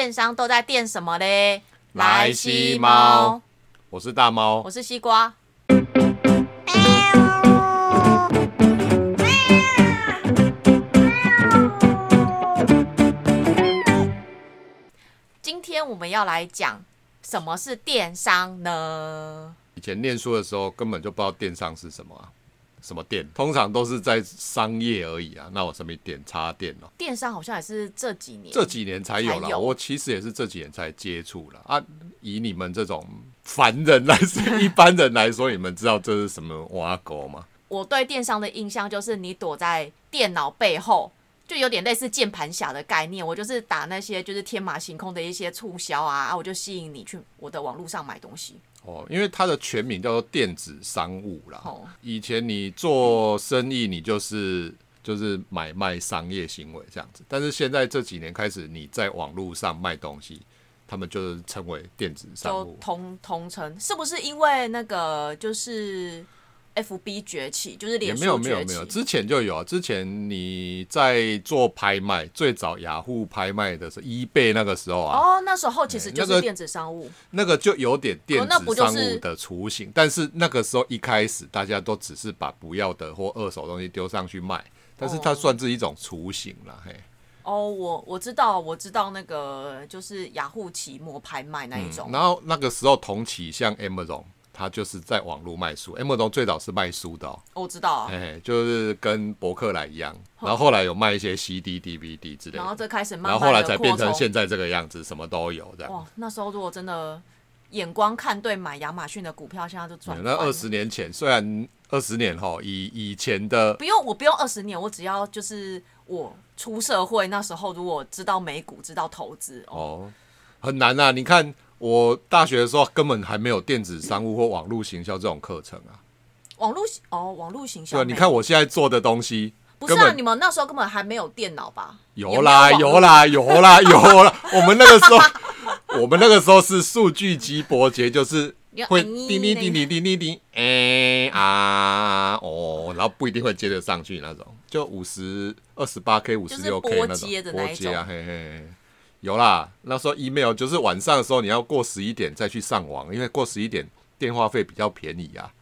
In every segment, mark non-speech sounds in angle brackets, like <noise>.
电商都在电什么嘞？来西猫，我是大猫我，是西瓜。今天我们要来讲什么是电商呢？以前念书的时候根本就不知道电商是什么啊，什么店，通常都是在商业而已啊。那我什么点插电哦，电商好像也是这几年这几年才有了。有我其实也是这几年才接触了啊。以你们这种凡人来说，一般人来说，你们知道这是什么挖沟吗？我对电商的印象就是你躲在电脑背后，就有点类似键盘侠的概念。我就是打那些就是天马行空的一些促销啊，啊，我就吸引你去我的网络上买东西。哦，因为它的全名叫做电子商务啦。哦以前你做生意，你就是就是买卖商业行为这样子，但是现在这几年开始，你在网络上卖东西，他们就是称为电子商就务。通通称，是不是因为那个就是 F B 崛起，就是也脸没有书崛起？没有没有，之前就有啊。之前你在做拍卖，最早雅虎拍卖的是 eBay 那个时候啊，哦，那时候其实就是电子商务，那个就有点电子就是商务的雏形。但是那个时候一开始大家都只是把不要的或二手东西丢上去卖，但是它哦算是一种雏形了，嘿。哦，我我知道，我知道那个就是雅虎奇摩拍卖那一种，然后那个时候同期像 Amazon，它就是在网络卖书。Amazon 最早是卖书的哦，我知道啊。嘿嘿，就是跟博客来一样。然后后来有卖一些 CD、DVD 之类然后的，这开始慢慢然后后来地才变成现在这个样子，什么都有这样。哇，那时候如果真的眼光看对买亚马逊的股票，现在就赚。嗯那二十年前，虽然二十年后以以前的不用，我不用二十年，我只要就是我出社会那时候，如果知道美股，知道投资，哦，哦很难啊。你看我大学的时候根本还没有电子商务或网络行销这种课程啊。网络哦，网络行销对你看我现在做的东西，不是啊，你们那时候根本还没有电脑吧？有啦，有啦，有啦，<laughs> 有啦。我们那个时候，我们那个时候是数据机拨接，就是会你要叮叮叮叮叮叮叮，哎啊哦，然后不一定会接得上去那种，就五十二十八 K、五十六 K 那种接的那一接啊，嘿嘿嘿。有啦，那时候 email 就是晚上的时候你要过十一点再去上网，因为过十一点电话费比较便宜啊。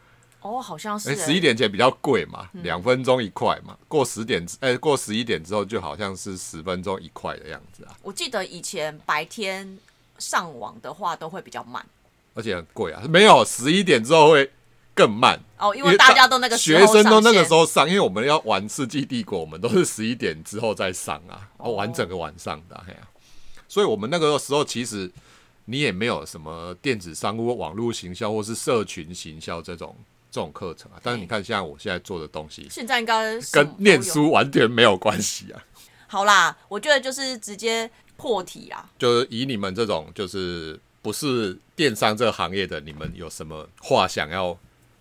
哦，好像是十一点前比较贵嘛，两分钟一块嘛。过十点，哎，过十一点之后就好像是十分钟一块的样子啊，我记得以前白天上网的话都会比较慢而且很贵啊。没有，十一点之后会更慢，哦，因为大家都那个时学候生都那个时候上，因为我们要玩《世纪帝国》，我们都是十一点之后再上啊，哦哦，玩整个晚上的啊，嘿啊。所以我们那个时候其实你也没有什么电子商务、网络行销或是社群行销这种这种课程啊。但是你看，现在我现在做的东西现在应该跟念书完全没有关系啊。<laughs> 好啦，我觉得就是直接破题啊。就是以你们这种就是不是电商这个行业的，你们有什么话想要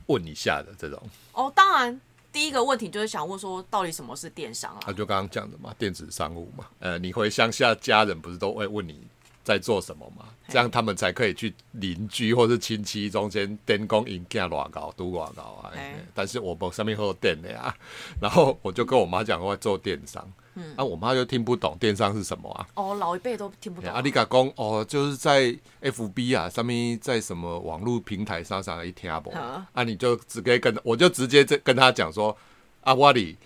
问一下的这种？哦，当然，第一个问题就是想问说，到底什么是电商那、啊？就刚刚讲的嘛，电子商务嘛。呃，你回乡下，家人不是都会问你在做什么嘛？这样他们才可以去邻居或是亲戚中间电工引价多高，都偌高啊。但是我们上面会有电的呀，然后我就跟我妈讲我要做电商，嗯，啊，我妈就听不懂电商是什么啊。哦，老一辈都听不懂啊，你甲讲哦，就是在 FB 啊，上面在什么网络平台上上一听不啊啊，你就直接跟我就直接这跟他讲说啊，我里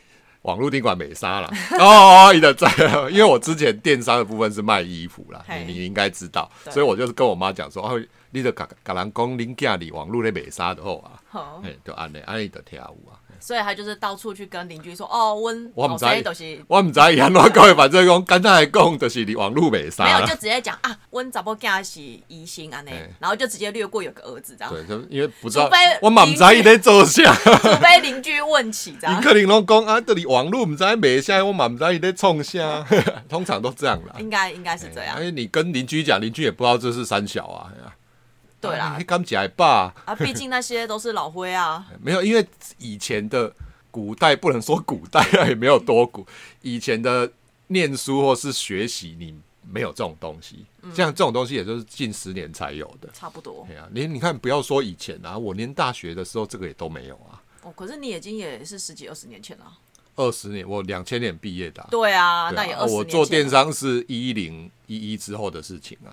网络宾馆美杀了哦，哦，你的在，因为我之前电商的部分是卖衣服啦，你你应该知道，所以我就是跟我妈讲说，哦，你就甲甲人讲恁囝里网络的美杀的后啊，好。嘿，就安尼安尼就听有啊。所以他就是到处去跟邻居说，哦，温我唔知是我唔知伊安怎讲，反正讲简单来讲，就是你网络美杀没有就。直接讲啊，温查某囝是疑心安呢，然后就直接略过有个儿子这样，对，就因为不知道，我嘛唔知伊在做啥。除非邻居问起这样。你可能拢讲啊，这里网络唔知卖啥，我嘛唔知伊在创啥，<laughs> 通常都这样啦。应该应该是这样因，为你跟邻居讲，邻居也不知道这是三小啊。对啦。你，敢假爸啊，毕竟那些都是老灰啊，<laughs> 没有，因为以前的古代不能说古代啊，也没有多古，以前的念书或是学习，你没有这种东西，嗯。像这种东西也就是近十年才有的。差不多。对啊，你你看，不要说以前啊，我连大学的时候这个也都没有啊。哦，可是你已经也是十几二十年前了。二十年，我两千年毕业的啊、对啊，那也二十我做电商是一零一一之后的事情啊。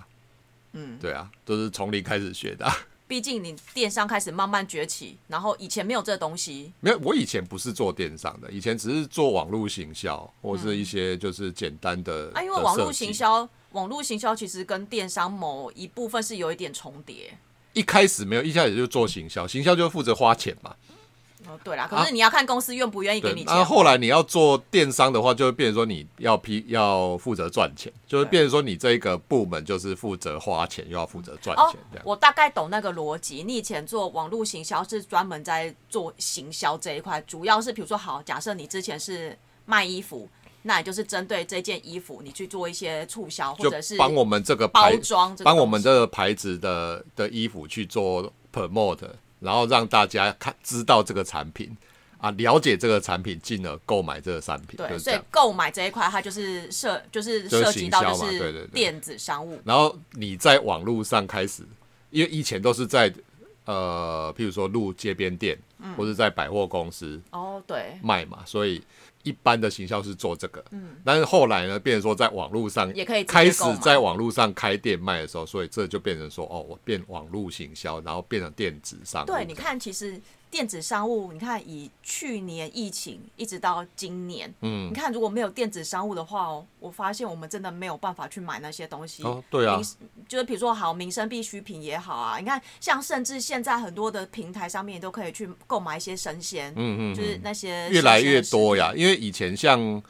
嗯，对啊，都是从零开始学的啊、毕竟你电商开始慢慢崛起，然后以前没有这东西，没有，我以前不是做电商的，以前只是做网络行销或是一些就是简单的。啊，因为的网络行销，网络行销其实跟电商某一部分是有一点重叠。一开始没有，一下子就做行销，行销就负责花钱嘛。哦，对啦，可是你要看公司愿不愿意给你，钱。那后后来你要做电商的话，就会变成说你要批要负责赚钱，就是变成说你这个部门就是负责花钱，又要负责赚哦钱这样。我大概懂那个逻辑。你以前做网络行销是专门在做行销这一块，主要是比如说，好，假设你之前是卖衣服，那也就是针对这件衣服，你去做一些促销，或者是帮我们这个包牌，装帮我们这个牌子的的衣服去做 promote，然后让大家看知道这个产品啊，了解这个产品，进而购买这个产品，就对，是。所以购买这一块，它就是涉，就是涉及到就是对电子商务。然后你在网络上开始，因为以前都是在呃，譬如说路街边店，嗯或者在百货公司哦，对，卖嘛，所以一般的行销是做这个。嗯，但是后来呢，变成说在网络上也可以开始在网络上开店卖的时候，所以这就变成说，哦，我变网络行销，然后变成电子商务。对，你，看，其实电子商务，你看以去年疫情一直到今年，嗯你，看如果没有电子商务的话哦，我发现我们真的没有办法去买那些东西。哦，对啊，就是比如说好民生必需品也好啊，你看像甚至现在很多的平台上面你都可以去购买一些生鲜，嗯嗯，就是那些越来越。多呀。因为以前像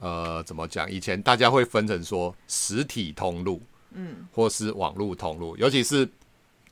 呃怎么讲？以前大家会分成说实体通路，嗯，或是网络通路，尤其是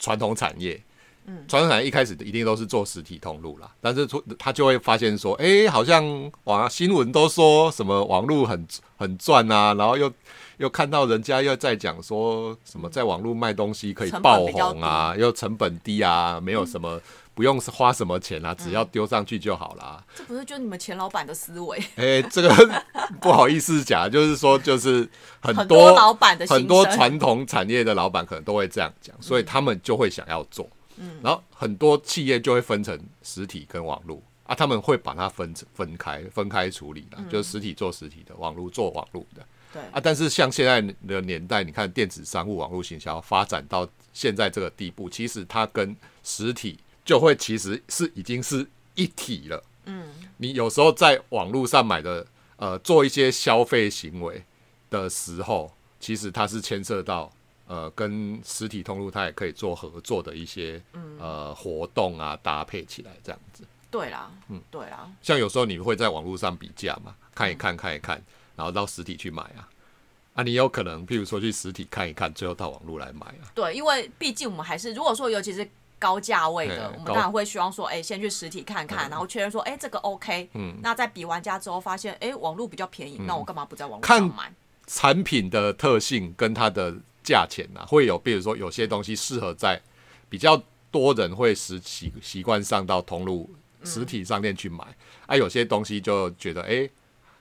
传统产业。嗯，传统产业一开始一定都是做实体通路啦，但是出他就会发现说，哎、好像网新闻都说什么网络很很赚啊，然后又又看到人家又在讲说什么在网络卖东西可以爆红啊，又成本低啊，没有什么、不用花什么钱啊，只要丢上去就好啦。这不是就你们钱老板的思维，<laughs> 哎、这个 <laughs> 不好意思讲，就是说，就是很很多老板的很多传统产业的老板可能都会这样讲，所以他们就会想要做。嗯，然后很多企业就会分成实体跟网络。啊，他们会把它分分开分开处理的，就是实体做实体的，网络做网络的。对。啊。但是像现在的年代，你看电子商务、网络行销发展到现在这个地步，其实它跟实体就会其实是已经是一体了。嗯。你有时候在网络上买的，呃，做一些消费行为的时候，其实它是牵涉到呃跟实体通路它也可以做合作的一些呃活动啊，搭配起来这样子。对啦，嗯，对啦，像有时候你会在网络上比价嘛，看一看看一看，然后到实体去买啊。啊，你有可能，譬如说去实体看一看，最后到网络来买啊。对，因为毕竟我们还是，如果说尤其是高价位的，我们当然会希望说，哎、先去实体看看，然后确认说，哎、这个 OK，嗯那在比完价之后发现，哎、网络比较便宜，那我干嘛不在网络看上买？产品的特性跟它的价钱啊，会有，比如说有些东西适合在比较多人会习习习惯上到通路实体商店去买，啊，有些东西就觉得哎、诶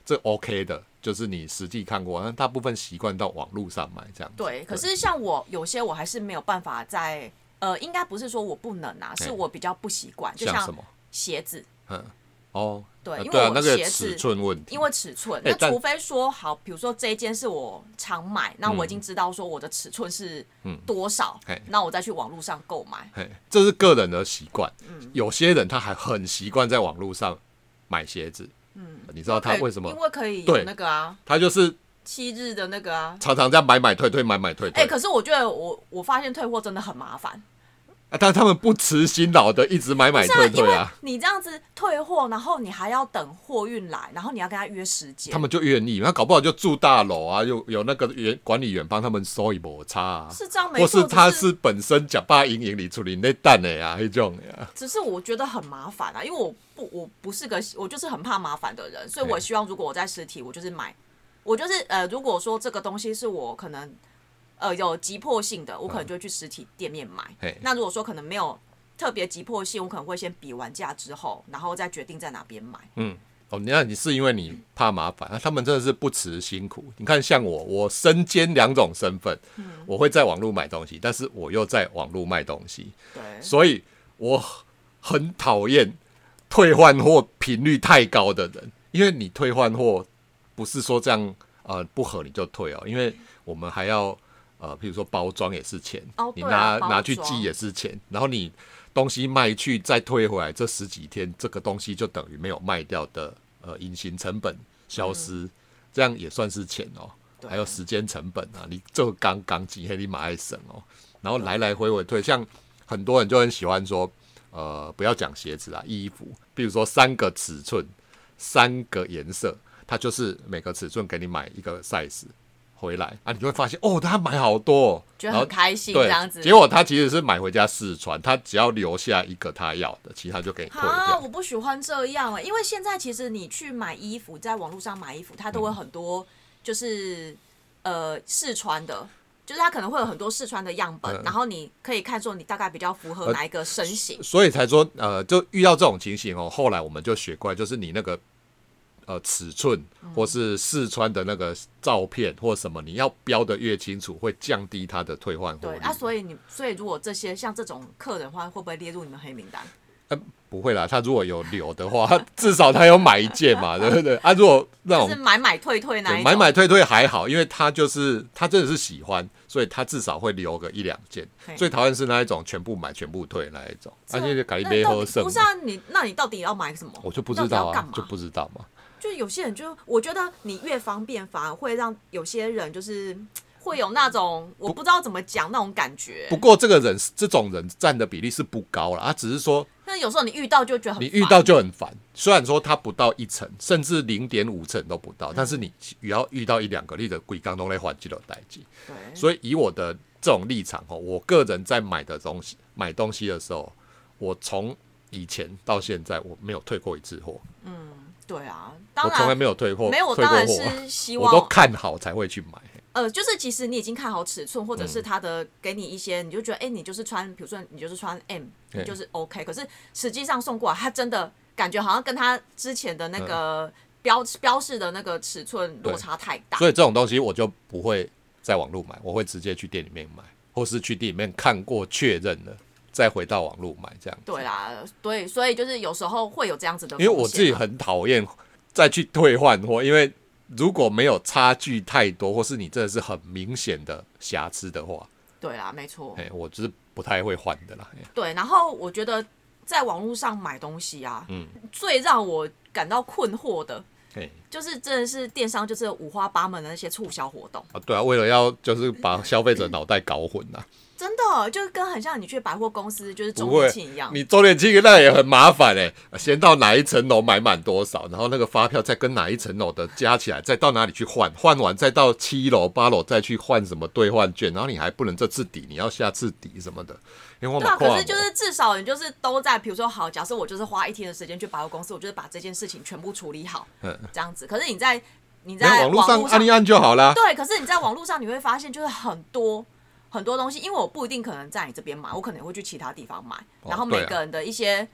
这 OK 的，就是你实际看过，那大部分习惯到网络上买这样子。对，可是像我有些我还是没有办法在，呃，应该不是说我不能啊，是我比较不习惯，就像像什么？鞋子，嗯，哦，对，因为我那个尺寸问题，因为尺寸，那除非说好，比如说这一件是我常买，那我已经知道说我的尺寸是多少嗯，那我再去网络上购买。嘿，这是个人的习惯。嗯有些人他还很习惯在网络上买鞋子。嗯，你知道他为什么因？为可以有对那个啊，他就是七日的那个啊。常常这样买买退退买买退退。哎、可是我觉得我我发现退货真的很麻烦。啊，但他们不辞辛劳的一直买买退退啊，你这样子退货，然后你还要等货运来，然后你要跟他约时间。他们就愿意，那搞不好就住大楼啊，有有那个员管理员帮他们收一摩擦啊，是这样没或错，是他是本身假巴营营里处理那蛋的呀，那种的呀，只是我觉得很麻烦啊，因为我不我不是个我就是很怕麻烦的人，所以我希望如果我在实体，我就是买，我就是呃，如果说这个东西是我可能呃有急迫性的，我可能就会去实体店面买。嘿那如果说可能没有特别急迫性，我可能会先比完价之后，然后再决定在哪边买。嗯。哦，你看你是因为你怕麻烦，啊、他们真的是不辞辛苦。你看，像我，我身兼两种身份，我会在网络买东西，但是我又在网络卖东西，对，所以我很讨厌退换货频率太高的人，因为你退换货不是说这样呃不合你就退哦，因为我们还要呃，譬如说包装也是钱，你拿拿去寄也是钱，然后你东西卖去再退回来，这十几天这个东西就等于没有卖掉的呃隐形成本消失，这样也算是钱哦。还有时间成本啊，你这个刚刚几黑你马爱省哦，然后来来回回退，像很多人就很喜欢说，呃，不要讲鞋子啊，衣服，比如说三个尺寸，三个颜色，它就是每个尺寸给你买一个 size 回来啊，你就会发现哦，他买好多、哦，觉得开心这样子。结果他其实是买回家试穿，他只要留下一个他要的，其他就给你退啊，我不喜欢这样、欸，因为现在其实你去买衣服，在网络上买衣服，他都会很多就是呃试穿的，就是他可能会有很多试穿的样本，嗯。然后你可以看说你大概比较符合哪一个身形。所以才说，呃，就遇到这种情形哦，后来我们就学乖，就是你那个呃尺寸或是试穿的那个照片或什么，你要标的越清楚，会降低它的退换货率。对啊，所以你所以如果这些像这种客人的话，会不会列入你们黑名单？不会啦，他如果有留的话，他 <laughs> 至少他有买一件嘛，对不对？啊，如果 <laughs> 那种就是买买退退那买买退退还好，因为他就是他真的是喜欢，所以他至少会留个一两件。最讨厌是那一种全部买全部退那一种，而且就改一杯喝剩不。是啊，你那你到底要买什么？我就不知道啊就不知道嘛。就有些人就，我觉得你越方便，反而会让有些人就是 <laughs> 会有那种我不知道怎么讲那种感觉不。过这个人这种人占的比例是不高了，他只是说那有时候你遇到就觉得很你遇到就很烦。虽然说他不到一层，甚至零点五层都不嗯到，但是你也要遇到一两个，例的鬼刚都来还击的代际。对，所以以我的这种立场哦，我个人在买的东西买东西的时候，我从以前到现在我没有退过一次货，对啊，当我从来然没有退货，没有，我退当然是希望我都看好才会去买。呃，就是其实你已经看好尺寸，或者是嗯他的给你一些，你就觉得哎、你就是穿，比如说你就是穿 M，你就是 OK。可是实际上送过来，他真的感觉好像跟他之前的那个标、标示的那个尺寸落差太大。所以这种东西我就不会在网络买，我会直接去店里面买，或是去店里面看过确认了，再回到网络买这样。对啦，对，所以就是有时候会有这样子的风因为我自己很讨厌再去退换货，因为如果没有差距太多，或是你真的是很明显的瑕疵的话，对啦，没错，哎，我就是不太会换的啦。哎对。然后我觉得在网络上买东西啊，嗯最让我感到困惑的。嘿。就是真的是电商，就是五花八门的那些促销活动，啊，对啊，为了要就是把消费者脑袋搞混啊，<coughs> 真的就跟很像你去百货公司就是周年庆一样。你周年庆那也很麻烦哎、先到哪一层楼买满多少，然后那个发票再跟哪一层楼的加起来，再到哪里去换，换完再到七楼八楼再去换什么兑换券，然后你还不能这次抵，你要下次抵什么的，对啊，可是就是至少你就是都在，比如说好，假设我就是花一天的时间去百货公司，我就是把这件事情全部处理好，嗯这样子。可是你在你你在网络上络按一按就好了。对，可是你在网络上你会发现就是很多很多东西，因为我不一定可能在你这边买，我可能会去其他地方买，然后每个人的一些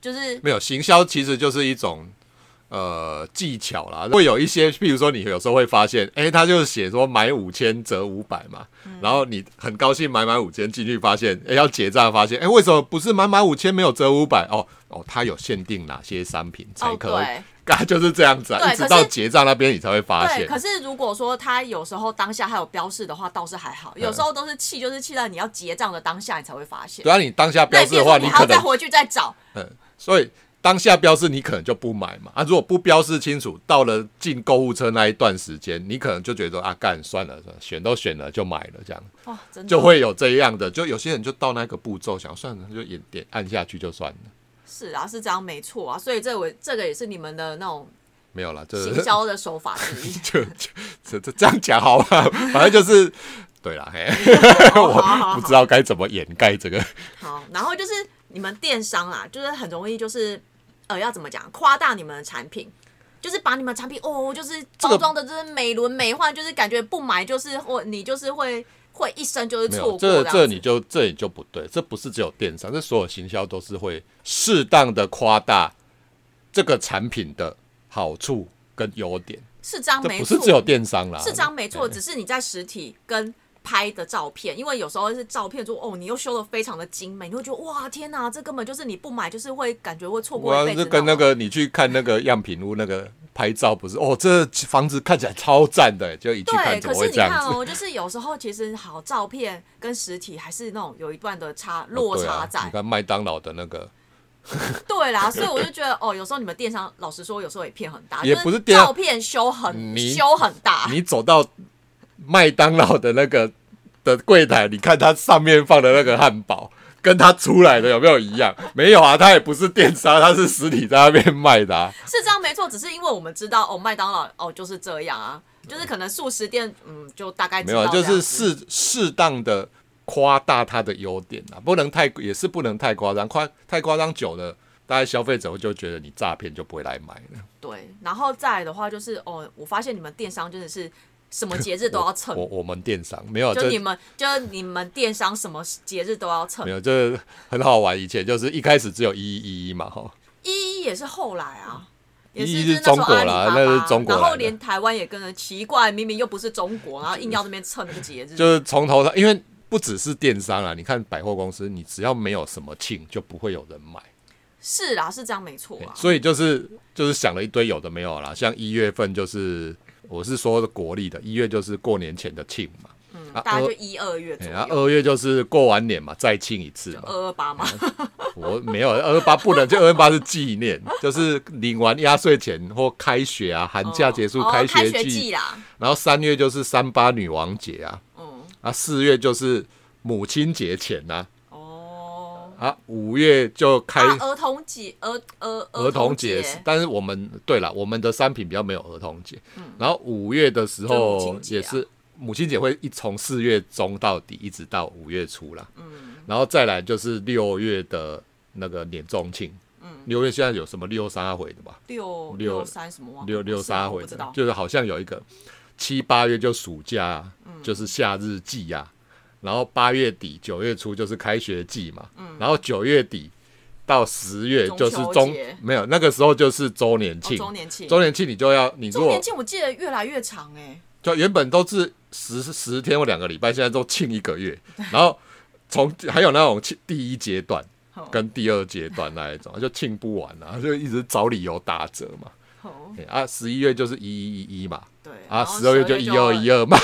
就是没有行销其实就是一种呃技巧啦，会有一些，譬如说你有时候会发现，哎、他就是写说买五千折五百嘛，嗯然后你很高兴买满五千进去，发现哎、要结账，发现哎、为什么不是买满五千没有折五百？哦哦，他有限定哪些商品才哦可以？对。啊，就是这样子啊，一直到结账那边你才会发对，现。可是如果说他有时候当下还有标示的话，倒是还好；有时候都是气，就是气到你要结账的当下，你才会发现。对啊，你当下标那示的话，你你可能还要再回去再找。嗯，所以当下标示你可能就不买嘛。啊，如果不标示清楚，到了进购物车那一段时间，你可能就觉得啊，干算了，算了选都选了就买了，这样哇，真的就会有这样的。就有些人就到那个步骤，想算了就点点按下去就算了，是啊，是这样没错啊。所以这我这个也是你们的那种没有了，这行销的手法之一。<laughs> 就就这这这样讲好吧，反正就是对了，嘿，<laughs> 好好好不知道该怎么掩盖这个。好，然后就是你们电商啊，就是很容易就是呃要怎么讲，夸大你们的产品。就是把你们产品哦，就是包装的，就是美轮美奂，就是感觉不买就是或你就是会会一生就是，错过这这你就这你就不对，这不是只有电商，这所有行销都是会适当的夸大这个产品的好处跟优点，是这样这没错，不是只有电商啦，是这样没错，只是你在实体跟拍的照片，因为有时候是照片说哦，你又修的非常的精美，你会觉得哇天哪，这根本就是你不买就是会感觉会错过我要是一辈子。跟那个你去看那个样品屋那个拍照不是哦，这房子看起来超赞的，就一去看对，怎么可是你会这样子？看哦，就是有时候其实好照片跟实体还是那种有一段的差落差在。你看麦当劳的那个，对啦，所以我就觉得哦，有时候你们电商老实说，有时候也骗很大，也不是照片修很你修很大。你走到麦当劳的那个的柜台，你看它上面放的那个汉堡，跟它出来的有没有一样？<laughs> 没有啊，它也不是电商，它是实体在那边卖的啊。是这样没错，只是因为我们知道哦，麦当劳哦就是这样啊，就是可能素食店嗯就大概没有啊，就是适适当的夸大它的优点啊，不能太也是不能太夸张，夸太夸张久了，大家消费者就觉得你诈骗，就不会来买了。对，然后再来的话就是哦，我发现你们电商真的是什么节日都 <laughs> 要蹭我，我们电商没有就你们就你们电商什么节日都要蹭没，有就是很好玩，以前就是一开始只有一一一嘛哈。一一也是后来啊。也一一是中国啦那是中国然后连台湾也跟着奇怪，明明又不是中国，然后硬要那边蹭那个节日，就是从头到，因为不只是电商啊，你看百货公司，你只要没有什么庆，就不会有人买，是啦，是这样没错啊。所以就是就是想了一堆有的没有啦，像一月份就是我是说国历的，一月就是过年前的庆嘛，啊大概就一二月左右，二月就是过完年嘛，再庆一次嘛。二二八嘛，我没有二二八不能，就二二八是纪念，<laughs> 就是领完压岁钱或开学啊，寒假结束哦开开学学季，季啦，然后三月就是三八女王节啊，嗯，啊四月就是母亲节前呐、哦，啊，五月就开啊，儿童节，儿儿儿童节节，但是我们对了，我们的商品比较没有儿童节。然后五月的时候亲节啊也是母亲节会一从四月中到底，一直到五月初啦。嗯，然后再来就是六月的那个年中庆。嗯，六月现在有什么六三回的吧？六六六三什么六六三回的就是好像有一个七八月就暑假就是夏日祭呀、然后八月底九月初就是开学季嘛，然后九月底到十月就是嗯中没有那个时候就是周年哦庆，周年庆，周年庆你就要你如果周年庆我记得越来越长哎，就原本都是十十天或两个礼拜，现在都庆一个月，<laughs> 然后从还有那种庆第一阶段哦。跟第二阶段那一种，就庆不完啊，就一直找理由打折嘛。啊，十一月就是一一一一嘛，对，啊，十二月就一二一二嘛，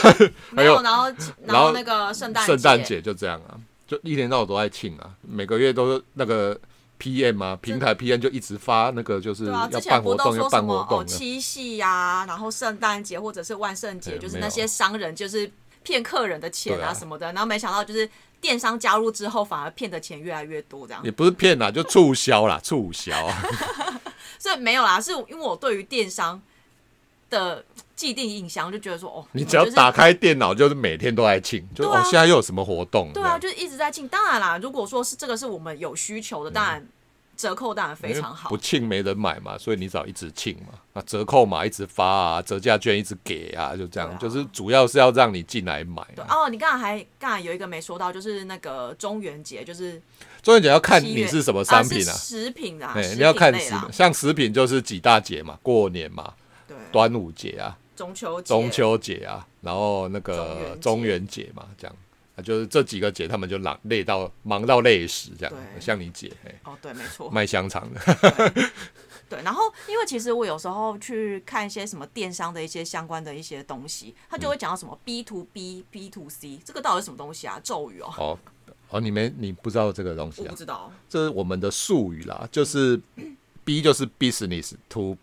没有，还有然后然然后后那个圣诞圣诞节就这样啊，就一天到晚都在庆啊，每个月都是那个 PM 啊，平台 PM 就一直发那个就是要办活动要办活动的，七夕呀、然后圣诞节或者是万圣节，就是那些商人就是骗客人的钱啊啊什么的，然后没想到就是电商加入之后，反而骗的钱越来越多这样也。不是骗啦，就促销啦，促销啊。<laughs> 所以没有啦，是因为我对于电商的既定印象就觉得说，哦，你只要打开电脑，就是每天都在庆，就、啊。哦，现在又有什么活动？对啊，就是一直在庆。当然啦，如果说是这个是我们有需求的，当然折扣当然非常好。不。庆没人买嘛，所以你只要一直庆嘛，啊折扣码一直发啊，折价券一直给啊，就这样，啊。就是主要是要让你进来买、啊。哦，你刚才还刚才有一个没说到，就是那个中元节，就是中元节要看你是什么商品是啊，食品啊，哎、食你要看食品，像食品就是几大节嘛，过年嘛，对，端午节啊，中秋节中秋节啊，然后那个中元节嘛，这样。啊，就是这几个节，他们就忙累到忙到累死，这样。对像你姐，哎、哦，对，没错，卖香肠的，对。然后，因为其实我有时候去看一些什么电商的一些相关的一些东西，他就会讲到什么 B to B、B to C，这个到底是什么东西啊？咒语哦，哦哦，你们你不知道这个东西啊我不？知道。这是我们的术语啦，就是 B 就是 business to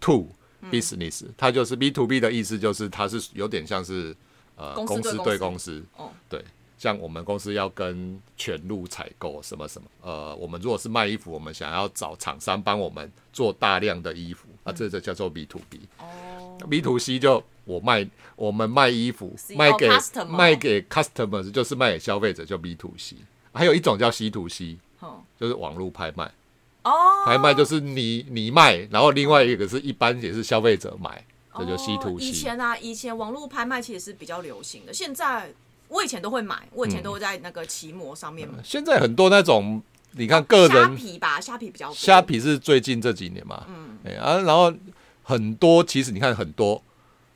to business，、它就是 B to B 的意思，就是它是有点像是呃公司对公司对像我们公司要跟全路采购什么什么，呃，我们如果是卖衣服，我们想要找厂商帮我们做大量的衣服，啊，这就叫做 B to B。哦，B to C 就我卖我们卖衣服卖给、卖给 customers 就是卖给消费者，就 B to C。还有一种叫 C to C，哼就是网络拍卖。哦，拍卖就是你你卖，然后另外一个是一般也是消费者买，这就 C to C 以。前啊，以前网络拍卖其实是比较流行的，现在我以前都会买，我以前都会在那个奇摩上面买。现在很多那种，你看个虾人皮吧，虾皮比较多虾皮是最近这几年嘛，嗯，哎啊，然后很多其实你看很多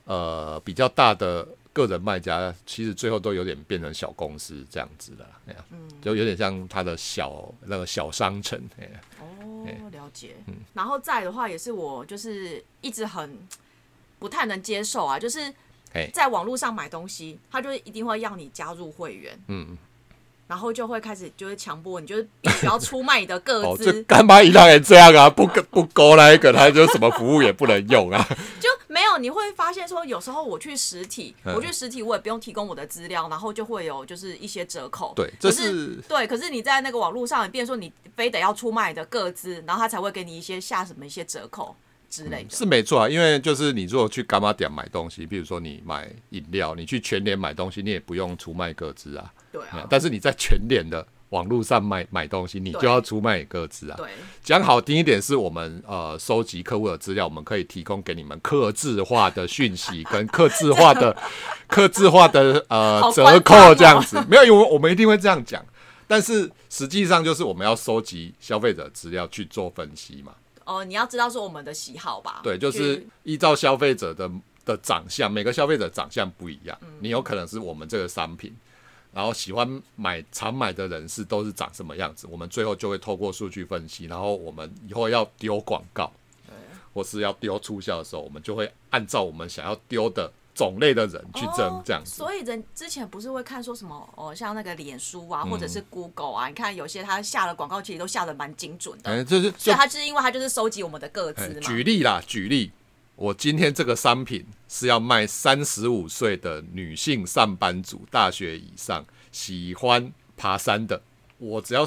呃比较大的个人卖家，其实最后都有点变成小公司这样子的，哎呀，就有点像他的小那个小商城，哎呀，哦，了解。然后再的话，也是我就是一直很不太能接受啊，就是哎，在网络上买东西，他就一定会要你加入会员，嗯，然后就会开始就是强迫你，就是必须要出卖你的个 <laughs> 哦，这资，干嘛一让人这样啊？不不勾那一个，他就什么服务也不能用啊。<laughs> 就没有你会发现说，有时候我去实体，嗯我去实体我也不用提供我的资料，然后就会有就是一些折扣。对，这可是是对，可是你在那个网络上，变成说你非得要出卖你的个资，然后他才会给你一些下什么一些折扣之类的。是没错啊，因为就是你如果去干妈点买东西，比如说你买饮料，你去全联买东西，你也不用出卖各自啊。对啊，但是你在全联的网络上买买东西，你就要出卖各自啊。对讲好听一点，是我们呃收集客户的资料，我们可以提供给你们客制化的讯息 <laughs> 跟客制化的 <laughs> 客制化的呃折扣哦这样子。没有，因为我们一定会这样讲。但是实际上就是我们要收集消费者资料去做分析嘛。哦，你要知道是我们的喜好吧。对，就是依照消费者的的长相，每个消费者长相不一样，嗯你有可能是我们这个商品，然后喜欢买常买的人士都是长什么样子，我们最后就会透过数据分析，然后我们以后要丢广告，或是要丢促销的时候，我们就会按照我们想要丢的种类的人去争哦这样子。所以人之前不是会看说什么哦，像那个脸书嗯啊，或者是 Google 啊，你看有些他下的广告其实都下的蛮精准的，哎，就是所以他就是因为他就是收集我们的个哎资嘛。举例啦，举例，我今天这个商品是要卖三十五岁的女性上班族，大学以上，喜欢爬山的，我只要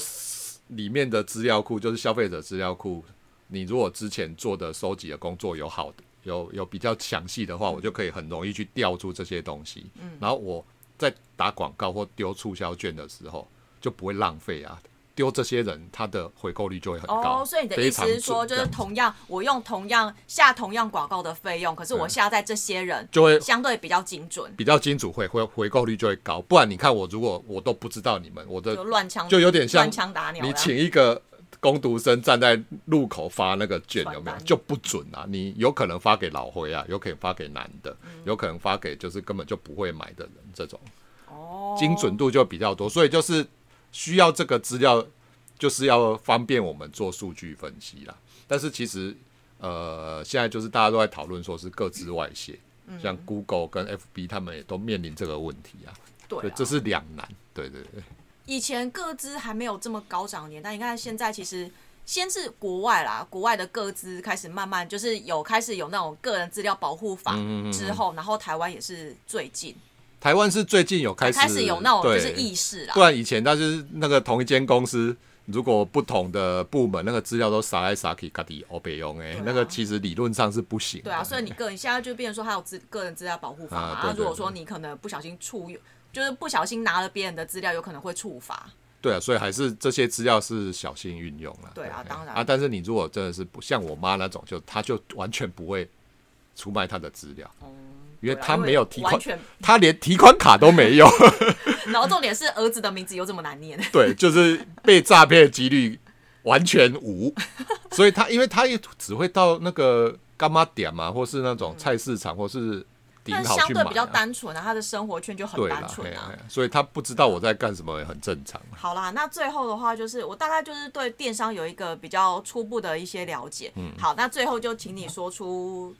里面的资料库就是消费者资料库，你如果之前做的收集的工作有好的，有有比较详细的话，我就可以很容易去调出这些东西，嗯然后我在打广告或丢促销券的时候就不会浪费啊。丢这些人，他的回购率就会很高。哦，所以你的意思是说，就是同样我用同样下同样广告的费用，可是我下在这些人就会相对比较精准，比较精准，会回回购率就会高。不然你看我，如果我都不知道你们，我就的乱枪就有点像乱枪打鸟。你请一个工读生站在路口发那个卷，有没有就不准啊？你有可能发给老灰啊，有可能发给男的，嗯有可能发给就是根本就不会买的人，这种哦精准度就比较多。所以就是需要这个资料，就是要方便我们做数据分析啦。但是其实呃，现在就是大家都在讨论说是各自外泄，嗯像 Google 跟 FB 他们也都面临这个问题啊。对，这是两难。对对对，以前个资还没有这么高涨的年代，你看现在其实先是国外啦，国外的个资开始慢慢就是有开始有那种个人资料保护法嗯之后，然后台湾也是最近台湾是最近有开始开始有那种就是对意识啦不。然以前那是那个同一间公司，如果不同的部门那个资料都撒来撒去，嘎底欧北用哎那个其实理论上是不行的。对啊，所以你个人现在就变成说，还有资个人资料保护法嘛。啊对对那如果说你可能不小心触用，就是不小心拿了别人的资料，有可能会触罚。对啊，所以还是这些资料是小心运用了。对啊当然啊，但是你如果真的是不像我妈那种，就她就完全不会出卖她的资料，因为她没有提款，她连提款卡都没有。<laughs> 然后重点是儿子的名字又这么难念。<laughs> 对，就是被诈骗的几率完全无，所以他因为他也只会到那个干妈点嘛，或是那种菜市场，或是顶但相对比较啊。单纯啊，他的生活圈就很，单纯啊。所以他不知道我在干什么，也很正常啊。好啦，那最后的话就是我大概就是对电商有一个比较初步的一些了解。嗯好，那最后就请你说出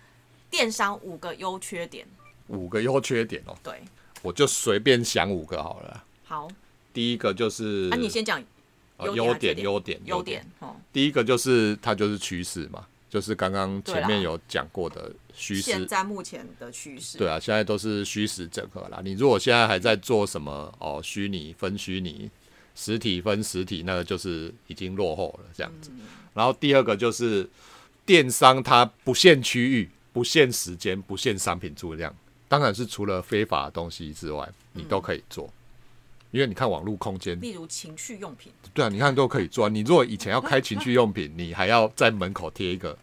电商五个优缺点。五个优缺点哦，对，我就随便想五个好了。好，第一个就是，那、你先讲呃优点优点，优点。哦，第一个就是它就是趋势嘛，就是刚刚前面有讲过的虚现实。在目前的趋势。对啊，现在都是虚实整合啦。你如果现在还在做什么哦，虚拟分虚拟，实体分实体，那个就是已经落后了这样子。然后第二个就是电商，它不限区域、不限时间、不限商品数量，当然是除了非法的东西之外，你都可以做。因为你看网络空间，例如情趣用品，对啊，你看都可以做啊。你如果以前要开情趣用品，<laughs> 你还要在门口贴一个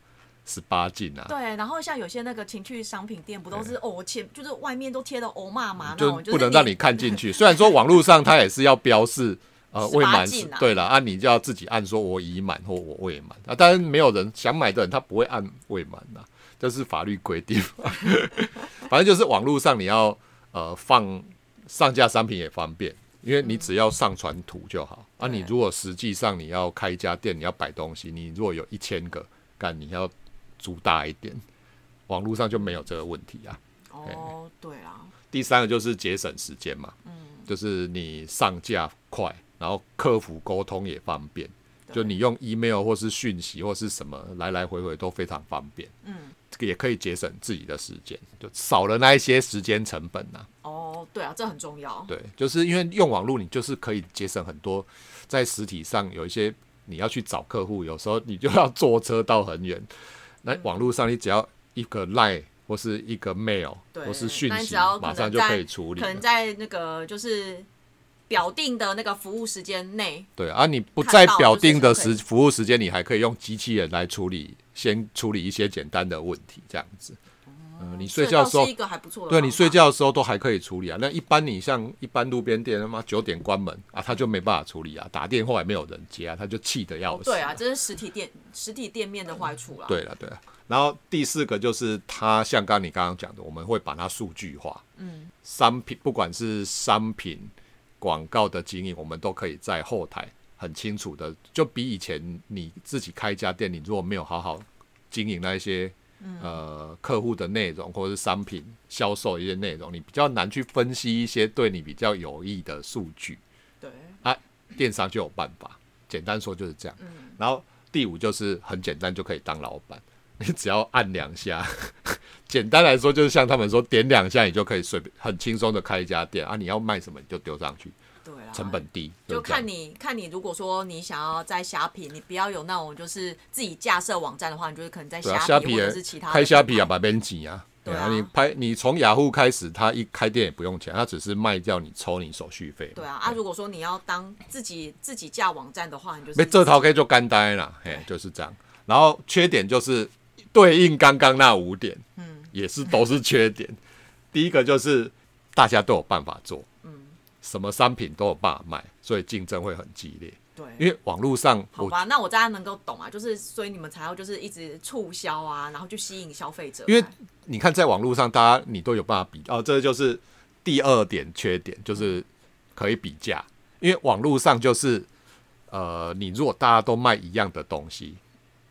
十八禁啊，对，然后像有些那个情趣商品店，不都是哦前就是外面都贴的欧骂嘛就，不能让你看进去。<laughs> 虽然说网络上它也是要标示呃未满对了啊，你就要自己按说我已满或我未满啊。当然没有人想买的人他不会按未满啊，这是法律规定。<laughs> 反正就是网络上你要呃放上架商品也方便，因为你只要上传图就好。啊，你如果实际上你要开一家店，你要摆东西，你如果有一千个，干你要租大一点，网络上就没有这个问题啊。哦，对啊，第三个就是节省时间嘛，就是你上架快，然后客服沟通也方便，就你用 email 或是讯息或是什么来来回回都非常方便，嗯，这个也可以节省自己的时间，就少了那一些时间成本呐、哦，对啊，这很重要。对，就是因为用网络，你就是可以节省很多在实体上有一些你要去找客户，有时候你就要坐车到很远，那网络上你只要一个 line 或是一个 mail 对，或是讯息马上就可以处理了可能。在那个就是表定的那个服务时间内，对啊，你不在表定的时服务时间，你还可以用机器人来处理，先处理一些简单的问题，这样子。嗯，你睡觉的时候是一，个还不错的。对你睡，觉的时候都还可以处理啊。那一般你像一般路边店，他妈九点关门啊，他就没办法处理啊，打电话也没有人接啊，他就气得要死、哦对啊，这是实体店实体店面的坏处啦。对了，对了。然后第四个就是它，像刚刚你刚刚讲的，我们会把它数据化。嗯，商品不管是商品广告的经营，我们都可以在后台很清楚的，就比以前你自己开一家店，你如果没有好好经营那一些。呃，客户的内容或者是商品销售一些内容，你比较难去分析一些对你比较有益的数据。对啊，电商就有办法。简单说就是这样。然后第五就是很简单就可以当老板，你只要按两下。<laughs> 简单来说就是像他们说点两下，你就可以随便很轻松的开一家店啊。你要卖什么你就丢上去，成本低。就看你看你，如果说你想要在虾皮，你不要有那种就是自己架设网站的话，你就是可能在虾皮或者是其他的开虾皮啊，把边挤啊。对啊你拍你从雅虎开始，他一开店也不用钱，他只是卖掉你抽你手续费。对啊，啊，如果说你要当自己自己架网站的话，你就是没这套可以就干呆了，嘿，就是这样。然后缺点就是对应刚刚那五点，嗯，也是都是缺点。第一个就是大家都有办法做，嗯，什么商品都有办法卖，所以竞争会很激烈。对。因为网络上好吧，那我大家能够懂啊，就是所以你们才要就是一直促销啊，然后去吸引消费者。因为你看在网络上，大家你都有办法比哦，这就是第二点缺点，就是可以比价。因为网络上就是呃，你如果大家都卖一样的东西，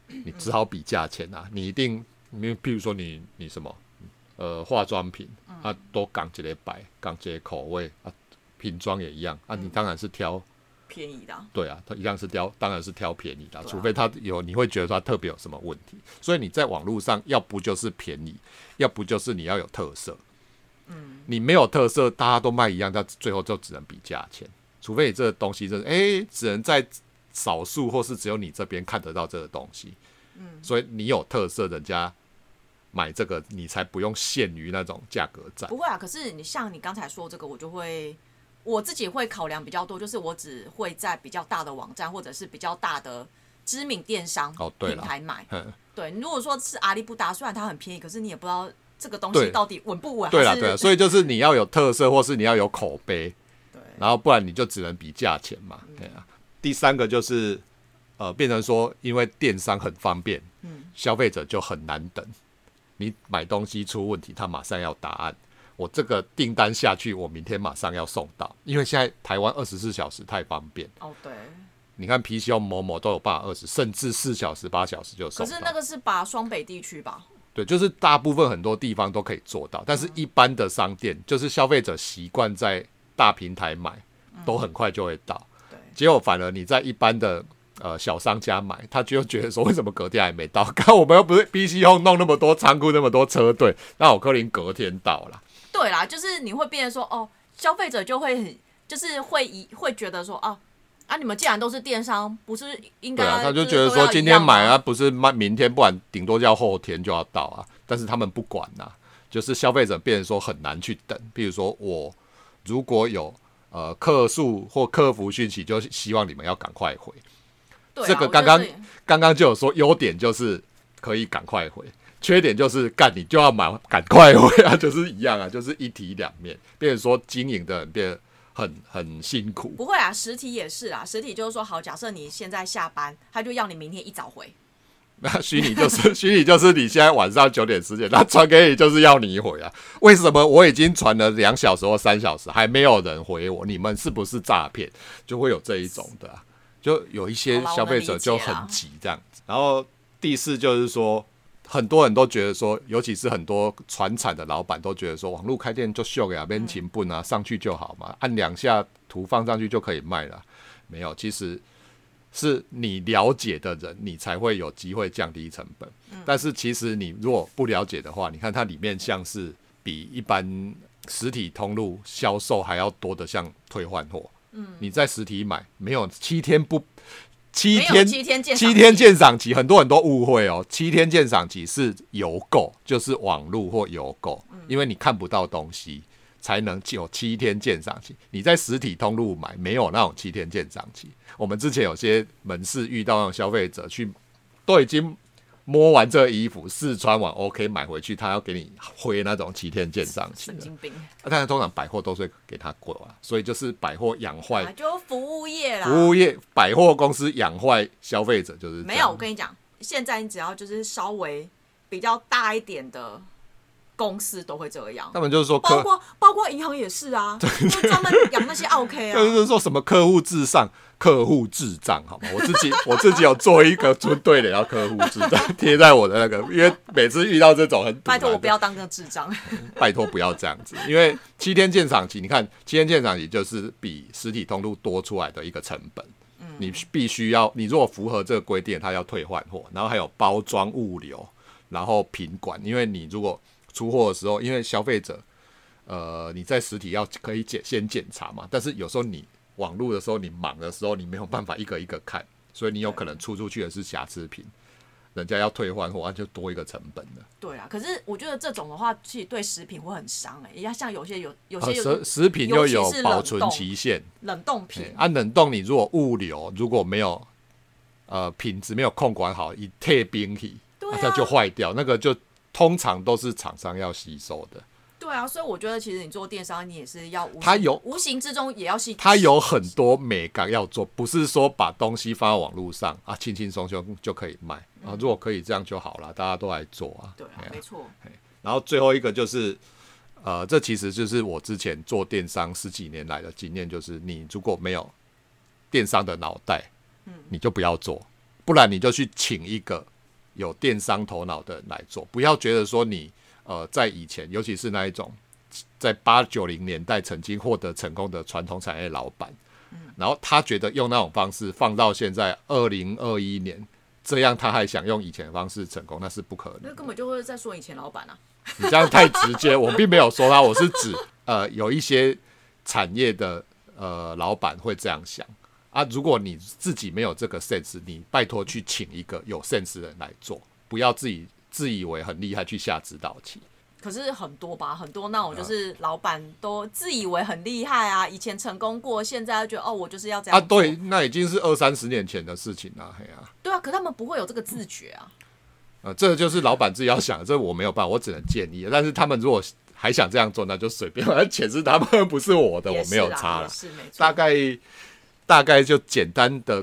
你只好比价钱啊。你一定，因为譬如说你你什么呃化妆品啊，都港这类白，港这类口味啊，瓶装也一样啊，你当然是挑。便宜的啊、对啊，它一样是挑，当然是挑便宜的啊、啊除非它有你会觉得它特别有什么问题。所以你在网络上，要不就是便宜，要不就是你要有特色。嗯，你没有特色，大家都卖一样，那最后就只能比价钱。除非你这个东西真的，哎、只能在少数或是只有你这边看得到这个东西。嗯，所以你有特色，人家买这个，你才不用限于那种价格战。不会啊，可是你像你刚才说这个，我就会我自己会考量比较多，就是我只会在比较大的网站或者是比较大的知名电商哦平台买。嗯对，如果说是阿里不达，虽然它很便宜，可是你也不知道这个东西到底稳不稳。对了，对了，所以就是你要有特色，或是你要有口碑。对然后不然你就只能比价钱嘛。对啊。第三个就是呃，变成说，因为电商很方便，嗯消费者就很难等。你买东西出问题，他马上要答案。我这个订单下去，我明天马上要送到，因为现在台湾二十四小时太方便。哦对，你看 PC 某某都有办法二十，甚至四小时、八小时就送到。可是那个是把双北地区吧？对，就是大部分很多地方都可以做到，但是一般的商店，就是消费者习惯在大平台买，都很快就会到。对，结果反而你在一般的呃小商家买，他就觉得说为什么隔天还没到？<laughs> 看我们又不是 BC 后弄那么多仓库那么多车队，那我柯林隔天到了。对啦，就是你会变得说，哦，消费者就会很，就是会以会觉得说，啊啊，你们既然都是电商，不是应该对啊，他就就觉得说今天买啊，，不是卖明天，不然顶多叫后天就要到啊。但是他们不管呐、就是消费者变得说很难去等。比如说我如果有呃客诉或客服讯息，就希望你们要赶快回。对啊这个刚刚刚刚就有说优点就是可以赶快回，缺点就是干你就要买赶快回啊，就是一样啊，就是一体两面，变成说经营的人变得很很辛苦。不会啊，实体也是啊，实体就是说，好，假设你现在下班，他就要你明天一早回，那 <laughs> 虚拟就是 <laughs> 虚拟就是你现在晚上九点十点，他传给你就是要你回啊？为什么我已经传了两小时或三小时还没有人回我？你们是不是诈骗？就会有这一种的、啊，就有一些消费者就很急这样子。然后第四就是说，很多人都觉得说，尤其是很多传产的老板都觉得说，网络开店就秀给啊，边勤笨啊，上去就好嘛，按两下图放上去就可以卖了。没有，其实是你了解的人，你才会有机会降低成本。但是其实你如果不了解的话，你看它里面像是比一般实体通路销售还要多的，像退换货。嗯，你在实体买没有七天不七天七天鉴赏七天鉴赏期，很多很多误会哦。七天鉴赏期是邮购，就是网络或邮购，因为你看不到东西，才能有七天鉴赏期。你在实体通路买没有那种七天鉴赏期。我们之前有些门市遇到那种消费者去，都已经摸完这衣服试穿完 OK 买回去，他要给你挥那种七天鉴赏期。神经病，啊但是通常百货都是会给他过啊，所以就是百货养坏啊，就服务业啦。服务业百货公司养坏消费者就是没有，我跟你讲，现在你只要就是稍微比较大一点的公司都会这样，他们就是说，包括包括银行也是啊，<laughs> 就专门养那些 OK 啊。<laughs> 就是说什么客户至上、客户智障，好吗？我自己 <laughs> 我自己有做一个针对的，要客户智障贴在我的那个，因为每次遇到这种很拜托我不要，要当个智障。拜托不要这样子，因为七天鉴赏期，你看七天鉴赏期就是比实体通路多出来的一个成本。你必须要，你如果符合这个规定，他要退换货，然后还有包装物流，然后品管，因为你如果出货的时候，因为消费者，呃，你在实体要可以检先检查嘛，但是有时候你网络的时候，你忙的时候，你没有办法一个一个看，所以你有可能出出去的是瑕疵品，人家要退换货，那就多一个成本了。对啊，可是我觉得这种的话，其实对食品会很伤哎、欸。要像有些有有啊，些有食食品又有保存期限，冷冻品对，啊，冷冻你如果物流如果没有呃品质没有控管好，一退冰体，它就坏掉，那个就通常都是厂商要吸收的。对啊，所以我觉得其实你做电商，你也是要无它有无形之中也要吸，它有很多美感要做，不是说把东西放在网络上啊，轻轻松松就可以卖啊。如果可以这样就好了，大家都来做啊。对啊没错，然后最后一个就是，呃，这其实就是我之前做电商十几年来的经验，就是你如果没有电商的脑袋，嗯你就不要做，不然你就去请一个有电商头脑的人来做，不要觉得说你呃在以前，尤其是那一种在八九零年代曾经获得成功的传统产业老板，然后他觉得用那种方式放到现在二零二一年。这样他还想用以前的方式成功，那是不可能。那根本就会在说以前老板啊。你这样太直接，我并没有说他，我是指呃有一些产业的呃老板会这样想啊。如果你自己没有这个 sense，你拜托去请一个有 sense 的人来做，不要自己自以为很厉害去下指导棋。可是很多吧，很多那种就是老板都自以为很厉害啊，以前成功过，现在就觉得哦，我就是要这样啊，对，那已经是二三十年前的事情了，嘿啊，对啊，可他们不会有这个自觉啊。呃，这就是老板自己要想的，这我没有办法，我只能建议。但是他们如果还想这样做，那就随便，反正钱是他们，不是我的，我没有差了。是没错。大概大概就简单的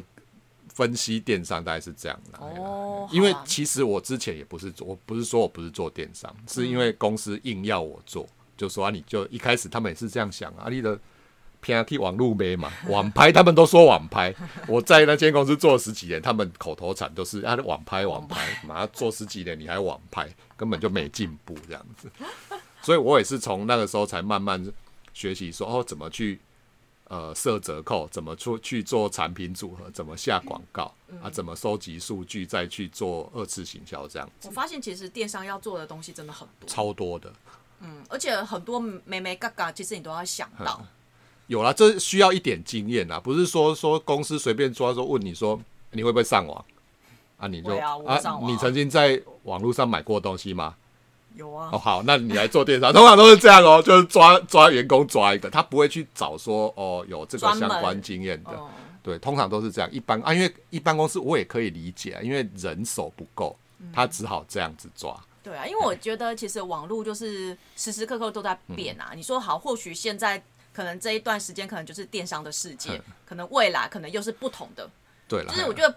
分析电商，大概是这样的。哦，因为其实我之前也不是做，我不是说我不是做电商，是因为公司硬要我做，就说啊，你就一开始他们也是这样想啊，你的偏去网路呗嘛，网拍他们都说网拍，我在那间公司做了十几年，他们口头禅都是啊网拍网拍，马上做十几年你还网拍，根本就没进步这样子，所以我也是从那个时候才慢慢学习说哦怎么去。呃，设折扣怎么出去做产品组合？怎么下广告、啊？怎么收集数据，再去做二次行销？这样子我发现其实电商要做的东西真的很多，超多的。嗯，而且很多美眉嘎嘎，其实你都要想到。有啦，这需要一点经验啦，不是说说公司随便抓说问你说你会不会上网啊？你就会啊你曾经在网络上买过东西吗？有啊哦，，好，那你来做电商，通常都是这样哦，就是抓抓员工抓一个，他不会去找说哦有这个相关经验的。哦，对，通常都是这样。一般啊，因为一般公司我也可以理解啊，因为人手不够，他只好这样子抓。对啊，因为我觉得其实网络就是时时刻刻都在变嗯啊。你说好，或许现在可能这一段时间可能就是电商的世界嗯，可能未来可能又是不同的。对了，就是我觉得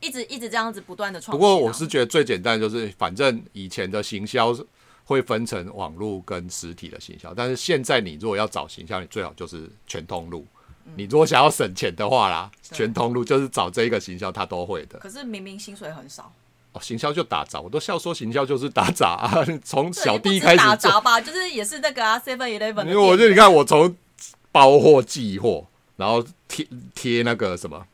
一直一直这样子不断的创啊。不过我是觉得最简单的就是，反正以前的行销会分成网络跟实体的行销，但是现在你如果要找行销，你最好就是全通路。你如果想要省钱的话啦，对全通路就是找这一个行销，他都会的。可是明明薪水很少，哦，行销就打杂，我都笑说行销就是打杂、啊，<laughs> 从小弟开始打杂吧，就是也是那个啊，Seven Eleven 的因为我就店你看，我从包货、寄货，然后贴贴那个什么，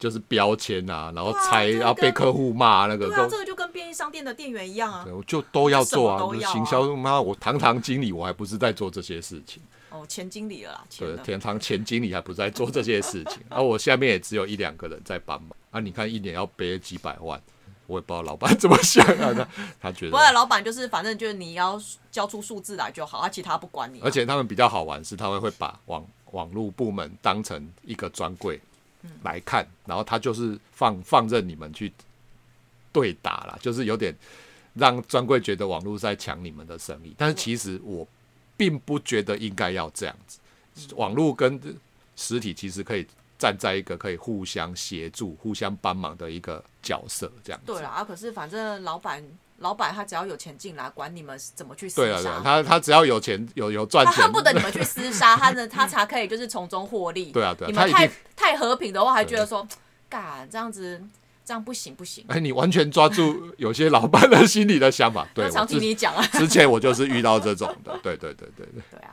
就是标签啊，然后拆，然后被客户骂那个对这个就跟便利商店的店员一样啊对，。我就都要做啊行销妈，我堂堂经理，我还不是在做这些事情。哦，前经理了对，的。天堂前经理还不是在做这些事情，而、<laughs> 我下面也只有一两个人在帮忙。啊，你看一年要背几百万，我也不知道老板 <laughs> 怎么想啊。他他觉得，老板就是反正就是你要交出数字来就好，他其他不管你啊。而且他们比较好玩是，他们会把网网络部门当成一个专柜来看，然后他就是放放任你们去对打啦，就是有点让专柜觉得网络在抢你们的生意，但是其实我并不觉得应该要这样子，网络跟实体其实可以站在一个可以互相协助、互相帮忙的一个角色，这样子。对啦，啊，可是反正老板老板他只要有钱进来，管你们怎么去厮对啊，对啊，杀，他他只要有钱有有赚钱，他恨不得你们去厮杀，他呢 <laughs> 他才可以就是从中获利。对啊对啊你们太太和平的话，还觉得说，干这样子这样不行不行。哎，你完全抓住有些老板的心里的想法。<laughs> 对，常我之听你讲啊，<laughs> 之前我就是遇到这种的。对对对对对，对 <laughs> 啊，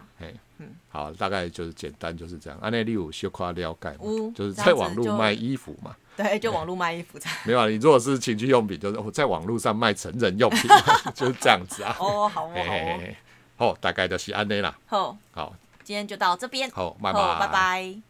嗯，好，大概就是简单就是这样。安内利有修夸了解嗯，就是在网络就卖衣服嘛。对，就网络卖衣服才。没有啊，你如果是情趣用品，就是我在网络上卖成人用品，就是这样子啊。哦，好哦，嘿嘿嘿嘿，好，大概就是安内啦。好哦，好，今天就到这边，好，拜，拜，拜。拜。